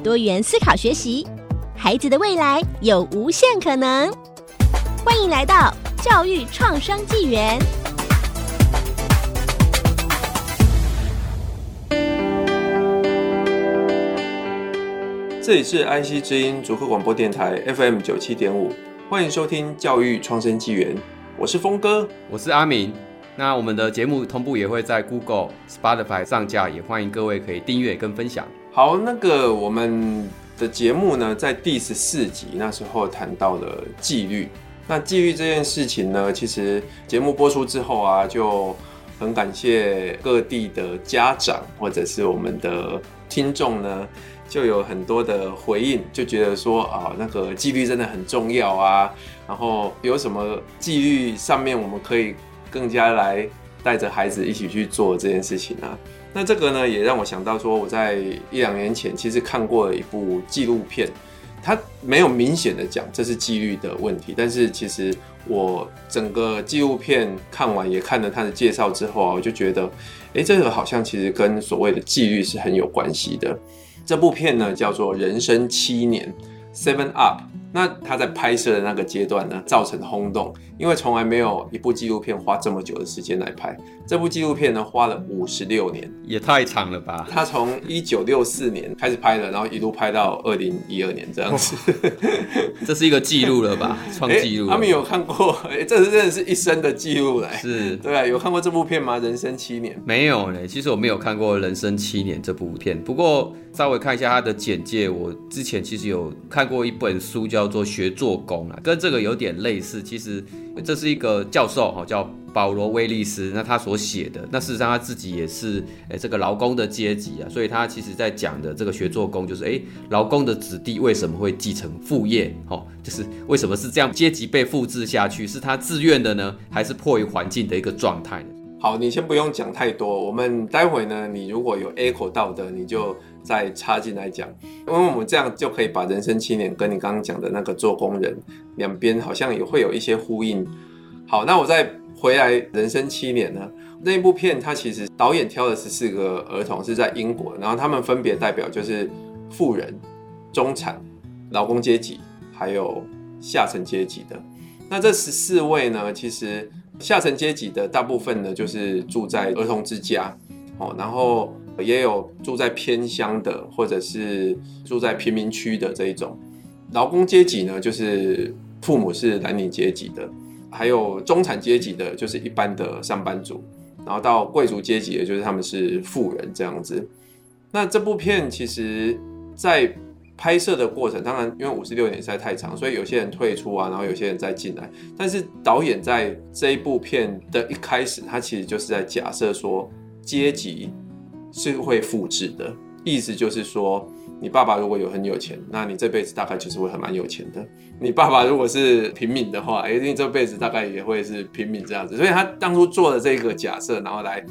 多元思考学习，孩子的未来有无限可能。欢迎来到教育创生纪元。这里是安溪之音竹科广播电台 FM 九七点五，欢迎收听教育创生纪元。我是峰哥，我是阿明。那我们的节目同步也会在 Google、Spotify 上架，也欢迎各位可以订阅跟分享。好，那个我们的节目呢，在第十四集那时候谈到了纪律。那纪律这件事情呢，其实节目播出之后啊，就很感谢各地的家长或者是我们的听众呢，就有很多的回应，就觉得说啊，那个纪律真的很重要啊。然后有什么纪律上面我们可以更加来带着孩子一起去做这件事情啊？那这个呢，也让我想到说，我在一两年前其实看过了一部纪录片。它没有明显的讲这是纪律的问题，但是其实我整个纪录片看完，也看了他的介绍之后啊，我就觉得，诶，这个好像其实跟所谓的纪律是很有关系的。这部片呢叫做《人生七年》（Seven Up）。那他在拍摄的那个阶段呢，造成轰动，因为从来没有一部纪录片花这么久的时间来拍。这部纪录片呢，花了五十六年，也太长了吧？他从一九六四年开始拍的，然后一路拍到二零一二年这样子，这是一个记录了吧？创纪录。他们有看过？哎，这是真的是一生的记录嘞。是，对啊，有看过这部片吗？人生七年？没有嘞。其实我没有看过《人生七年》这部片，不过稍微看一下他的简介，我之前其实有看过一本书，叫做《学做工》啊，跟这个有点类似。其实这是一个教授哈，叫。保罗·威利斯，那他所写的，那事实上他自己也是，诶，这个劳工的阶级啊，所以他其实在讲的这个学做工，就是，诶，劳工的子弟为什么会继承父业？哦，就是为什么是这样阶级被复制下去？是他自愿的呢，还是迫于环境的一个状态呢？好，你先不用讲太多，我们待会呢，你如果有 echo 到的，你就再插进来讲，因为我们这样就可以把人生七年跟你刚刚讲的那个做工人两边好像也会有一些呼应。好，那我再。回来人生七年呢？那一部片，它其实导演挑的十四个儿童是在英国，然后他们分别代表就是富人、中产、劳工阶级，还有下层阶级的。那这十四位呢，其实下层阶级的大部分呢，就是住在儿童之家哦，然后也有住在偏乡的，或者是住在贫民区的这一种。劳工阶级呢，就是父母是蓝领阶级的。还有中产阶级的，就是一般的上班族，然后到贵族阶级的，就是他们是富人这样子。那这部片其实，在拍摄的过程，当然因为五十六年实在太长，所以有些人退出啊，然后有些人再进来。但是导演在这一部片的一开始，他其实就是在假设说，阶级是会复制的，意思就是说。你爸爸如果有很有钱，那你这辈子大概就是会很蛮有钱的。你爸爸如果是平民的话，诶，你这辈子大概也会是平民这样子。所以他当初做的这个假设，然后来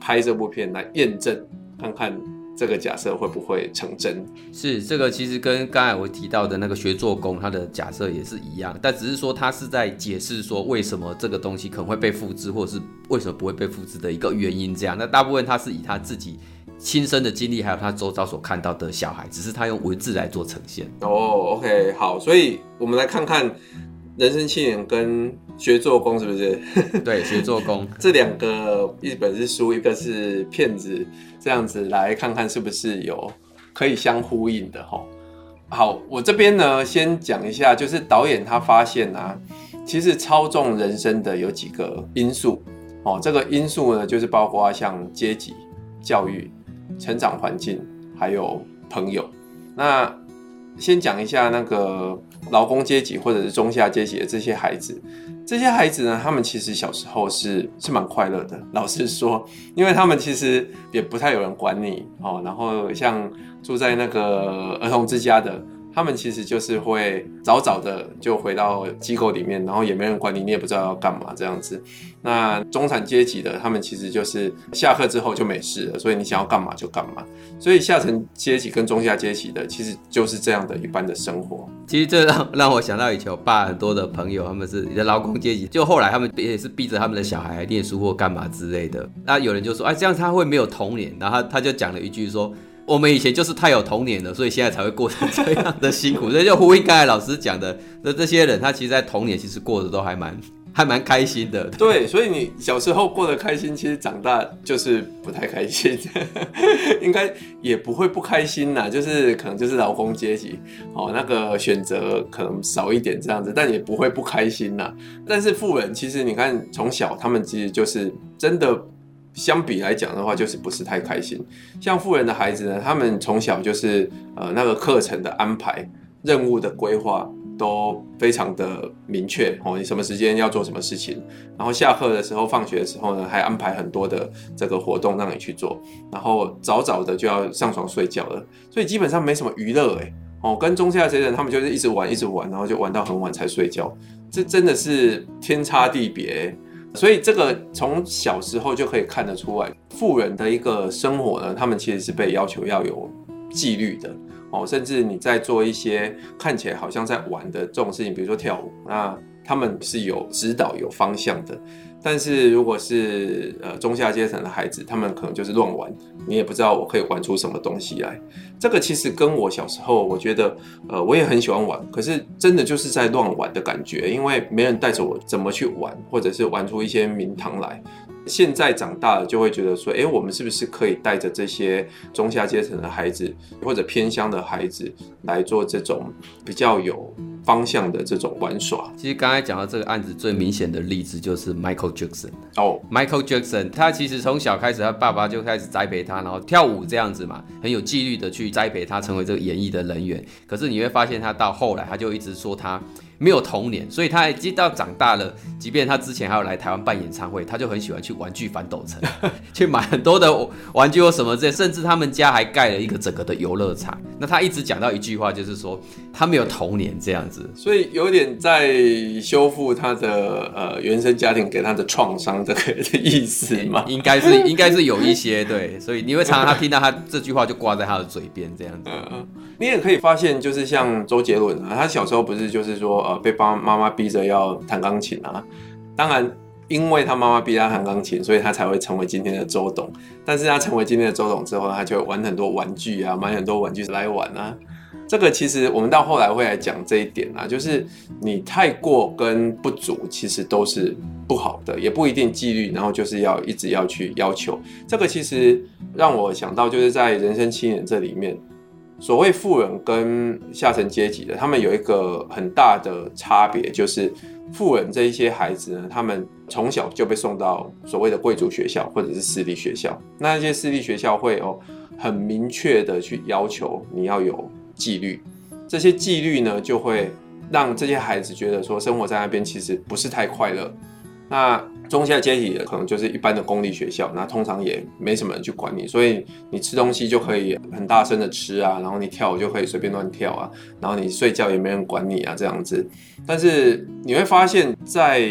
拍这部片来验证，看看这个假设会不会成真。是这个，其实跟刚才我提到的那个学做工，他的假设也是一样，但只是说他是在解释说为什么这个东西可能会被复制，或者是为什么不会被复制的一个原因。这样，那大部分他是以他自己。亲身的经历，还有他周遭所看到的小孩，只是他用文字来做呈现。哦、oh，OK，好，所以我们来看看人生七年跟学做工是不是？对，学做工 这两个，一本是书，一个是骗子，这样子来看看是不是有可以相呼应的哈。好，我这边呢先讲一下，就是导演他发现啊，其实操纵人生的有几个因素哦，这个因素呢就是包括像阶级、教育。成长环境还有朋友，那先讲一下那个劳工阶级或者是中下阶级的这些孩子。这些孩子呢，他们其实小时候是是蛮快乐的。老实说，因为他们其实也不太有人管你哦。然后像住在那个儿童之家的。他们其实就是会早早的就回到机构里面，然后也没人管你，你也不知道要干嘛这样子。那中产阶级的，他们其实就是下课之后就没事了，所以你想要干嘛就干嘛。所以下层阶级跟中下阶级的，其实就是这样的一般的生活。其实这让让我想到以前我爸很多的朋友，他们是你的劳工阶级，就后来他们也是逼着他们的小孩念书或干嘛之类的。那有人就说，哎，这样他会没有童年。然后他他就讲了一句说。我们以前就是太有童年了，所以现在才会过成这样的辛苦。所以就呼应刚才老师讲的，那这些人他其实，在童年其实过得都还蛮 还蛮开心的。对，所以你小时候过得开心，其实长大就是不太开心，应该也不会不开心啦。就是可能就是劳工阶级哦，那个选择可能少一点这样子，但也不会不开心啦。但是富人其实你看，从小他们其实就是真的。相比来讲的话，就是不是太开心。像富人的孩子呢，他们从小就是呃那个课程的安排、任务的规划都非常的明确哦，你什么时间要做什么事情，然后下课的时候、放学的时候呢，还安排很多的这个活动让你去做，然后早早的就要上床睡觉了，所以基本上没什么娱乐哎哦，跟中下阶层他们就是一直玩一直玩，然后就玩到很晚才睡觉，这真的是天差地别。所以这个从小时候就可以看得出来，富人的一个生活呢，他们其实是被要求要有纪律的哦，甚至你在做一些看起来好像在玩的这种事情，比如说跳舞，那他们是有指导、有方向的。但是如果是呃中下阶层的孩子，他们可能就是乱玩，你也不知道我可以玩出什么东西来。这个其实跟我小时候，我觉得呃我也很喜欢玩，可是真的就是在乱玩的感觉，因为没人带着我怎么去玩，或者是玩出一些名堂来。现在长大了就会觉得说，诶，我们是不是可以带着这些中下阶层的孩子，或者偏乡的孩子来做这种比较有方向的这种玩耍？其实刚才讲到这个案子最明显的例子就是 Michael Jackson 哦，Michael Jackson 他其实从小开始，他爸爸就开始栽培他，然后跳舞这样子嘛，很有纪律的去栽培他成为这个演艺的人员。可是你会发现他到后来，他就一直说他。没有童年，所以他一直到长大了，即便他之前还有来台湾办演唱会，他就很喜欢去玩具反斗城，去买很多的玩具或什么这，甚至他们家还盖了一个整个的游乐场。那他一直讲到一句话，就是说他没有童年这样子，所以有点在修复他的呃原生家庭给他的创伤这个的意思嘛？应该是应该是有一些对，所以你会常常他听到他这句话就挂在他的嘴边这样子。嗯，你也可以发现，就是像周杰伦啊，他小时候不是就是说。呃，被爸妈妈逼着要弹钢琴啊，当然，因为他妈妈逼他弹钢琴，所以他才会成为今天的周董。但是他成为今天的周董之后，他就玩很多玩具啊，买很多玩具来玩啊。这个其实我们到后来会来讲这一点啊，就是你太过跟不足，其实都是不好的，也不一定纪律，然后就是要一直要去要求。这个其实让我想到，就是在人生七年这里面。所谓富人跟下层阶级的，他们有一个很大的差别，就是富人这一些孩子呢，他们从小就被送到所谓的贵族学校或者是私立学校。那一些私立学校会有很明确的去要求你要有纪律，这些纪律呢，就会让这些孩子觉得说生活在那边其实不是太快乐。那中下阶级的可能就是一般的公立学校，那通常也没什么人去管你，所以你吃东西就可以很大声的吃啊，然后你跳舞就可以随便乱跳啊，然后你睡觉也没人管你啊这样子。但是你会发现在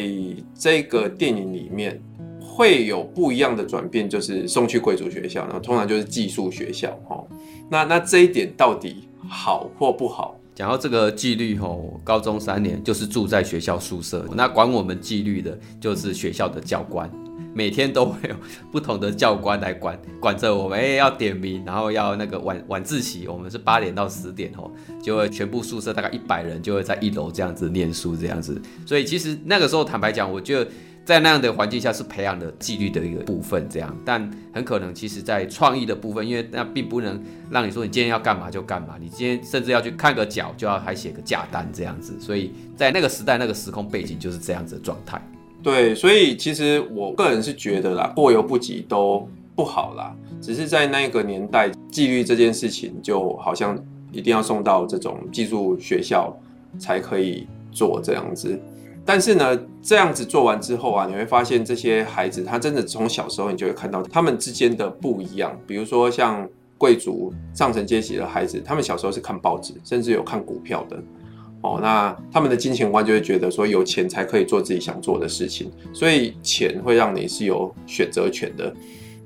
这个电影里面会有不一样的转变，就是送去贵族学校，然后通常就是寄宿学校哈。那那这一点到底好或不好？讲到这个纪律吼，高中三年就是住在学校宿舍，那管我们纪律的就是学校的教官，每天都会有不同的教官来管管着我们，哎，要点名，然后要那个晚晚自习，我们是八点到十点吼，就会全部宿舍大概一百人就会在一楼这样子念书这样子，所以其实那个时候坦白讲，我觉得。在那样的环境下是培养的纪律的一个部分，这样，但很可能其实在创意的部分，因为那并不能让你说你今天要干嘛就干嘛，你今天甚至要去看个脚就要还写个假单这样子，所以在那个时代那个时空背景就是这样子的状态。对，所以其实我个人是觉得啦，过犹不及都不好啦，只是在那个年代纪律这件事情就好像一定要送到这种寄宿学校才可以做这样子。但是呢，这样子做完之后啊，你会发现这些孩子，他真的从小时候你就会看到他们之间的不一样。比如说像贵族上层阶级的孩子，他们小时候是看报纸，甚至有看股票的。哦，那他们的金钱观就会觉得说，有钱才可以做自己想做的事情，所以钱会让你是有选择权的。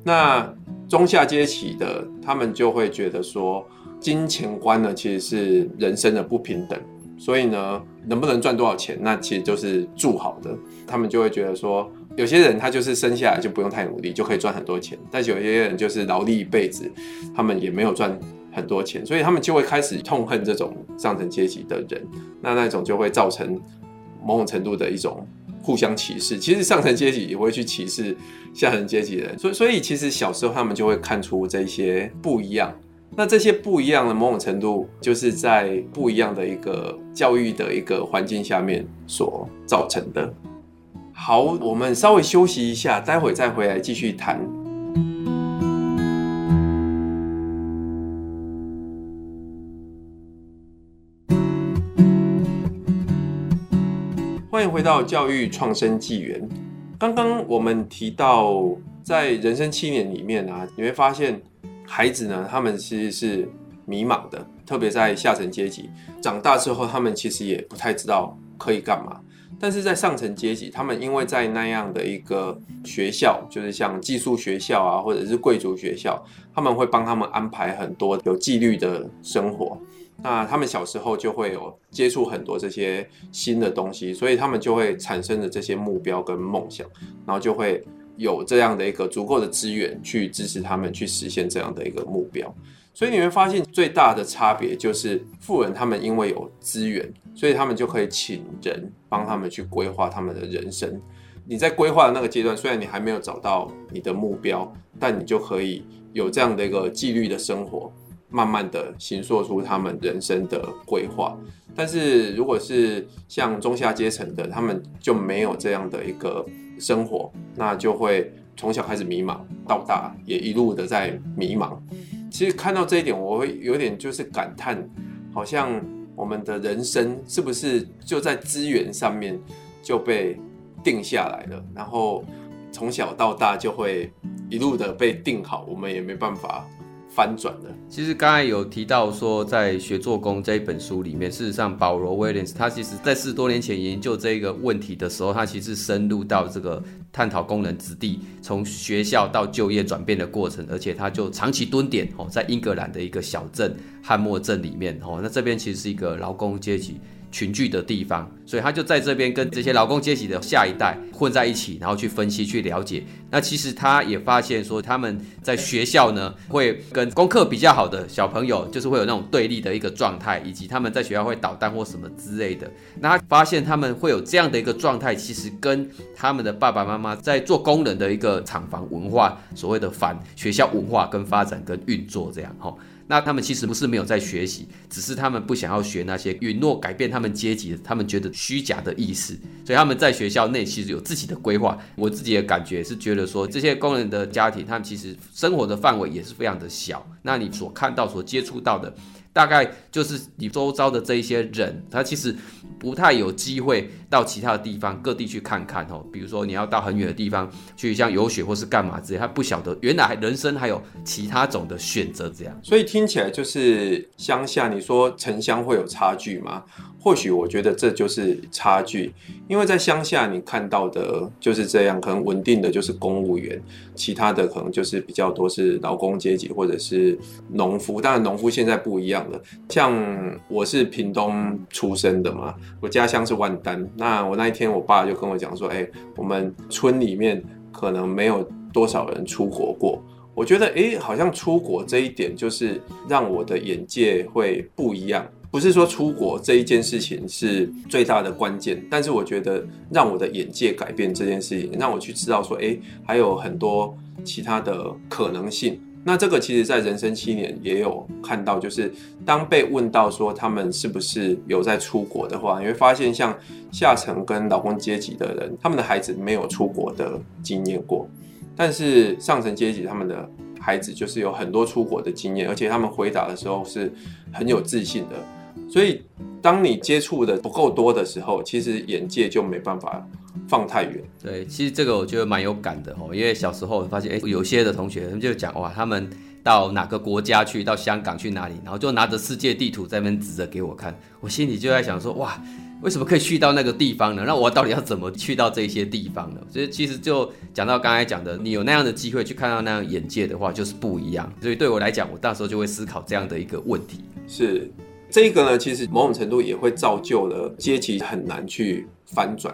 那中下阶级的，他们就会觉得说，金钱观呢其实是人生的不平等。所以呢，能不能赚多少钱，那其实就是住好的。他们就会觉得说，有些人他就是生下来就不用太努力，就可以赚很多钱；但是有些人就是劳力一辈子，他们也没有赚很多钱，所以他们就会开始痛恨这种上层阶级的人。那那种就会造成某种程度的一种互相歧视。其实上层阶级也会去歧视下层阶级的人，所以所以其实小时候他们就会看出这些不一样。那这些不一样的某种程度，就是在不一样的一个教育的一个环境下面所造成的。好，我们稍微休息一下，待会再回来继续谈。欢迎回到教育创生纪元。刚刚我们提到，在人生七年里面啊，你会发现。孩子呢，他们其实是迷茫的，特别在下层阶级长大之后，他们其实也不太知道可以干嘛。但是在上层阶级，他们因为在那样的一个学校，就是像寄宿学校啊，或者是贵族学校，他们会帮他们安排很多有纪律的生活。那他们小时候就会有接触很多这些新的东西，所以他们就会产生了这些目标跟梦想，然后就会。有这样的一个足够的资源去支持他们去实现这样的一个目标，所以你会发现最大的差别就是富人他们因为有资源，所以他们就可以请人帮他们去规划他们的人生。你在规划的那个阶段，虽然你还没有找到你的目标，但你就可以有这样的一个纪律的生活，慢慢的形塑出他们人生的规划。但是如果是像中下阶层的，他们就没有这样的一个。生活，那就会从小开始迷茫，到大也一路的在迷茫。其实看到这一点，我会有点就是感叹，好像我们的人生是不是就在资源上面就被定下来了，然后从小到大就会一路的被定好，我们也没办法。翻转了。其实刚才有提到说，在《学做工》这一本书里面，事实上保罗·威廉斯他其实在四十多年前研究这个问题的时候，他其实深入到这个探讨工人子弟从学校到就业转变的过程，而且他就长期蹲点哦，在英格兰的一个小镇汉默镇里面哦，那这边其实是一个劳工阶级。群聚的地方，所以他就在这边跟这些劳工阶级的下一代混在一起，然后去分析、去了解。那其实他也发现说，他们在学校呢，会跟功课比较好的小朋友，就是会有那种对立的一个状态，以及他们在学校会捣蛋或什么之类的。那发现他们会有这样的一个状态，其实跟他们的爸爸妈妈在做工人的一个厂房文化，所谓的反学校文化跟发展跟运作这样哈。那他们其实不是没有在学习，只是他们不想要学那些允诺改变他们阶级的，他们觉得虚假的意思，所以他们在学校内其实有自己的规划。我自己的感觉是觉得说，这些工人的家庭，他们其实生活的范围也是非常的小。那你所看到、所接触到的。大概就是你周遭的这一些人，他其实不太有机会到其他的地方各地去看看哦。比如说你要到很远的地方去，像游学或是干嘛之类，他不晓得原来人生还有其他种的选择这样。所以听起来就是乡下，你说城乡会有差距吗？或许我觉得这就是差距，因为在乡下你看到的就是这样，可能稳定的就是公务员，其他的可能就是比较多是劳工阶级或者是农夫。当然农夫现在不一样了，像我是屏东出生的嘛，我家乡是万丹。那我那一天我爸就跟我讲说，哎，我们村里面可能没有多少人出国过。我觉得，哎，好像出国这一点就是让我的眼界会不一样。不是说出国这一件事情是最大的关键，但是我觉得让我的眼界改变这件事情，让我去知道说，诶，还有很多其他的可能性。那这个其实在人生七年也有看到，就是当被问到说他们是不是有在出国的话，你会发现像下层跟劳工阶级的人，他们的孩子没有出国的经验过，但是上层阶级他们的孩子就是有很多出国的经验，而且他们回答的时候是很有自信的。所以，当你接触的不够多的时候，其实眼界就没办法放太远。对，其实这个我觉得蛮有感的哦，因为小时候发现，哎，有些的同学他们就讲哇，他们到哪个国家去，到香港去哪里，然后就拿着世界地图在那边指着给我看，我心里就在想说，哇。为什么可以去到那个地方呢？那我到底要怎么去到这些地方呢？所以其实就讲到刚才讲的，你有那样的机会去看到那样眼界的话，就是不一样。所以对我来讲，我到时候就会思考这样的一个问题。是这个呢，其实某种程度也会造就了阶级很难去翻转。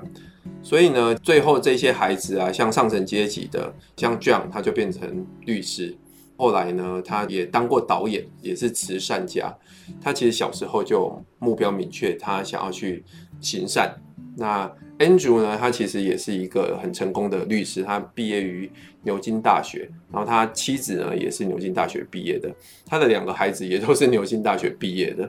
所以呢，最后这些孩子啊，像上层阶级的，像 John，他就变成律师。后来呢，他也当过导演，也是慈善家。他其实小时候就目标明确，他想要去行善。那 Andrew 呢，他其实也是一个很成功的律师，他毕业于牛津大学，然后他妻子呢也是牛津大学毕业的，他的两个孩子也都是牛津大学毕业的。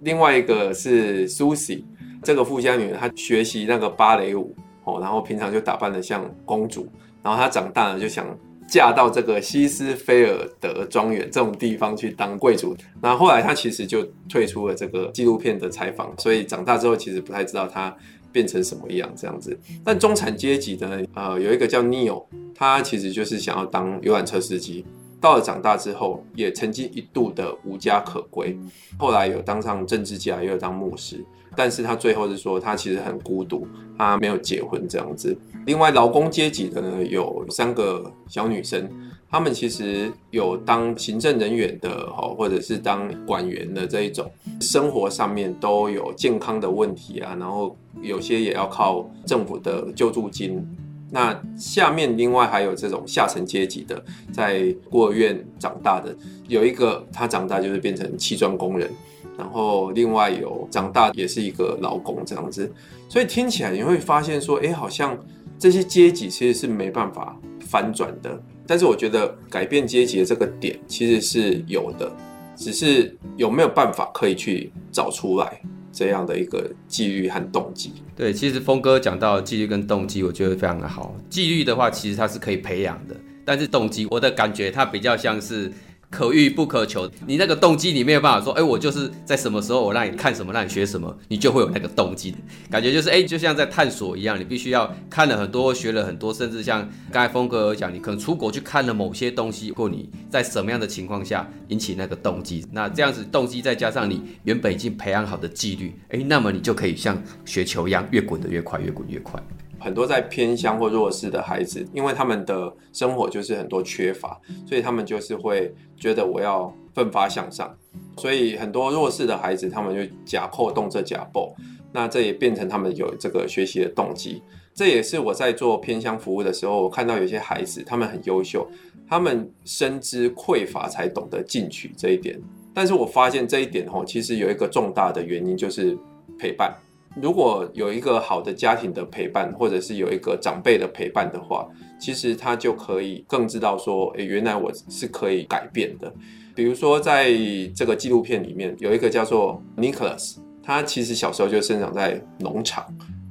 另外一个是 Susie，这个富家女，她学习那个芭蕾舞哦，然后平常就打扮得像公主，然后她长大了就想。嫁到这个西斯菲尔德庄园这种地方去当贵族，那后来他其实就退出了这个纪录片的采访，所以长大之后其实不太知道他变成什么样这样子。但中产阶级呢，呃，有一个叫 Neo，他其实就是想要当游览车司机。到了长大之后，也曾经一度的无家可归，后来有当上政治家，又有当牧师，但是他最后是说他其实很孤独，他没有结婚这样子。另外劳工阶级的呢，有三个小女生，他们其实有当行政人员的，或者是当管员的这一种，生活上面都有健康的问题啊，然后有些也要靠政府的救助金。那下面另外还有这种下层阶级的，在孤儿院长大的，有一个他长大就是变成砌砖工人，然后另外有长大也是一个劳工这样子，所以听起来你会发现说，哎，好像这些阶级其实是没办法翻转的。但是我觉得改变阶级的这个点其实是有的，只是有没有办法可以去找出来。这样的一个纪律和动机，对，其实峰哥讲到纪律跟动机，我觉得非常的好。纪律的话，其实它是可以培养的，但是动机，我的感觉它比较像是。可遇不可求，你那个动机你没有办法说，哎，我就是在什么时候我让你看什么，让你学什么，你就会有那个动机。感觉就是，哎，就像在探索一样，你必须要看了很多，学了很多，甚至像刚才峰哥讲，你可能出国去看了某些东西，或你在什么样的情况下引起那个动机，那这样子动机再加上你原本已经培养好的纪律，哎，那么你就可以像雪球一样，越滚得越快，越滚越快。很多在偏乡或弱势的孩子，因为他们的生活就是很多缺乏，所以他们就是会觉得我要奋发向上。所以很多弱势的孩子，他们就假扣动这假报，那这也变成他们有这个学习的动机。这也是我在做偏乡服务的时候，我看到有些孩子他们很优秀，他们深知匮乏才懂得进取这一点。但是我发现这一点吼，其实有一个重大的原因就是陪伴。如果有一个好的家庭的陪伴，或者是有一个长辈的陪伴的话，其实他就可以更知道说，诶，原来我是可以改变的。比如说，在这个纪录片里面，有一个叫做 Nicholas，他其实小时候就生长在农场，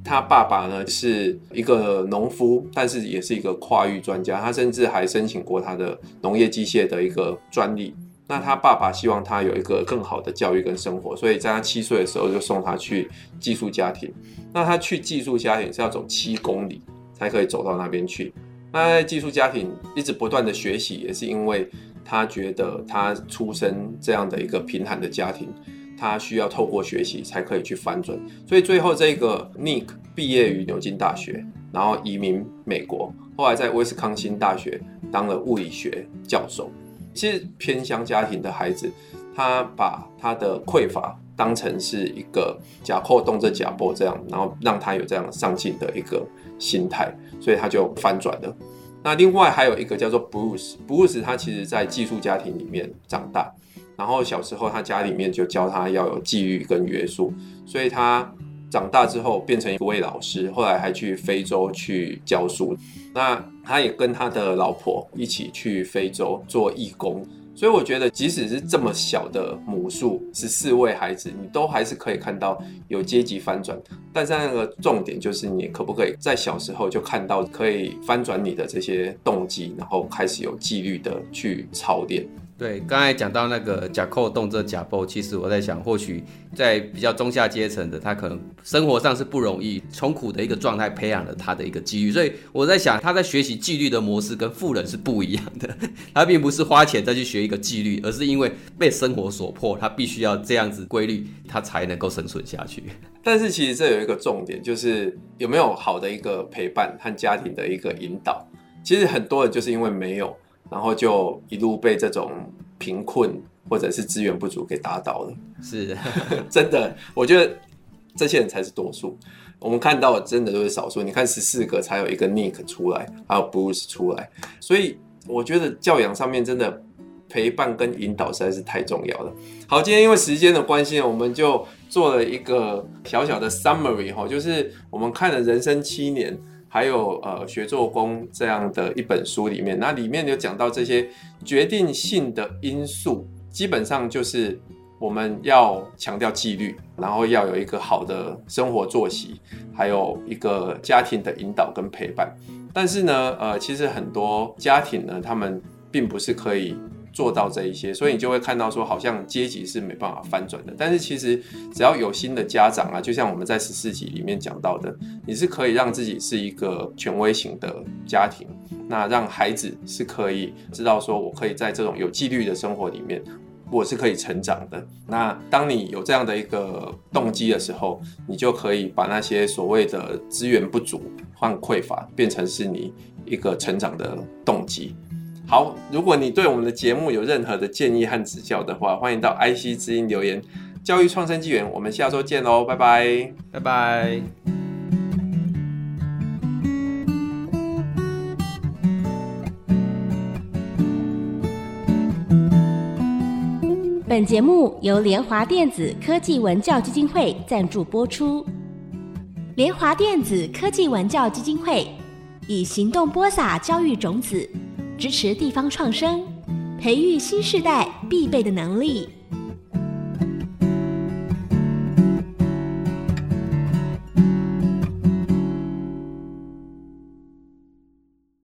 他爸爸呢是一个农夫，但是也是一个跨域专家，他甚至还申请过他的农业机械的一个专利。那他爸爸希望他有一个更好的教育跟生活，所以在他七岁的时候就送他去寄宿家庭。那他去寄宿家庭是要走七公里才可以走到那边去。那在寄宿家庭一直不断的学习，也是因为他觉得他出生这样的一个贫寒的家庭，他需要透过学习才可以去翻转。所以最后这个 Nick 毕业于牛津大学，然后移民美国，后来在威斯康星大学当了物理学教授。其实偏乡家庭的孩子，他把他的匮乏当成是一个假扣动这假波这样，然后让他有这样上进的一个心态，所以他就翻转了。那另外还有一个叫做 Bruce，Bruce 他其实在寄宿家庭里面长大，然后小时候他家里面就教他要有纪律跟约束，所以他长大之后变成一位老师，后来还去非洲去教书。那他也跟他的老婆一起去非洲做义工，所以我觉得，即使是这么小的母数，十四位孩子，你都还是可以看到有阶级翻转。但是那个重点就是，你可不可以在小时候就看到可以翻转你的这些动机，然后开始有纪律的去操练。对，刚才讲到那个假扣动这假报，其实我在想，或许在比较中下阶层的，他可能生活上是不容易，穷苦的一个状态，培养了他的一个纪律。所以我在想，他在学习纪律的模式跟富人是不一样的。他并不是花钱再去学一个纪律，而是因为被生活所迫，他必须要这样子规律，他才能够生存下去。但是其实这有一个重点，就是有没有好的一个陪伴和家庭的一个引导。其实很多人就是因为没有。然后就一路被这种贫困或者是资源不足给打倒了。是，真的，我觉得这些人才是多数。我们看到的真的都是少数。你看十四个才有一个 Nick 出来，还有 Bruce 出来。所以我觉得教养上面真的陪伴跟引导实在是太重要了。好，今天因为时间的关系，我们就做了一个小小的 summary 哈，就是我们看了人生七年。还有呃，学做工这样的一本书里面，那里面有讲到这些决定性的因素，基本上就是我们要强调纪律，然后要有一个好的生活作息，还有一个家庭的引导跟陪伴。但是呢，呃，其实很多家庭呢，他们并不是可以。做到这一些，所以你就会看到说，好像阶级是没办法翻转的。但是其实只要有新的家长啊，就像我们在十四集里面讲到的，你是可以让自己是一个权威型的家庭，那让孩子是可以知道说，我可以在这种有纪律的生活里面，我是可以成长的。那当你有这样的一个动机的时候，你就可以把那些所谓的资源不足换匮乏，变成是你一个成长的动机。好，如果你对我们的节目有任何的建议和指教的话，欢迎到 IC 之音留言。教育创生纪元，我们下周见喽，拜拜，拜拜。本节目由联华电子科技文教基金会赞助播出。联华电子科技文教基金会以行动播撒教育种子。支持地方创生，培育新时代必备的能力。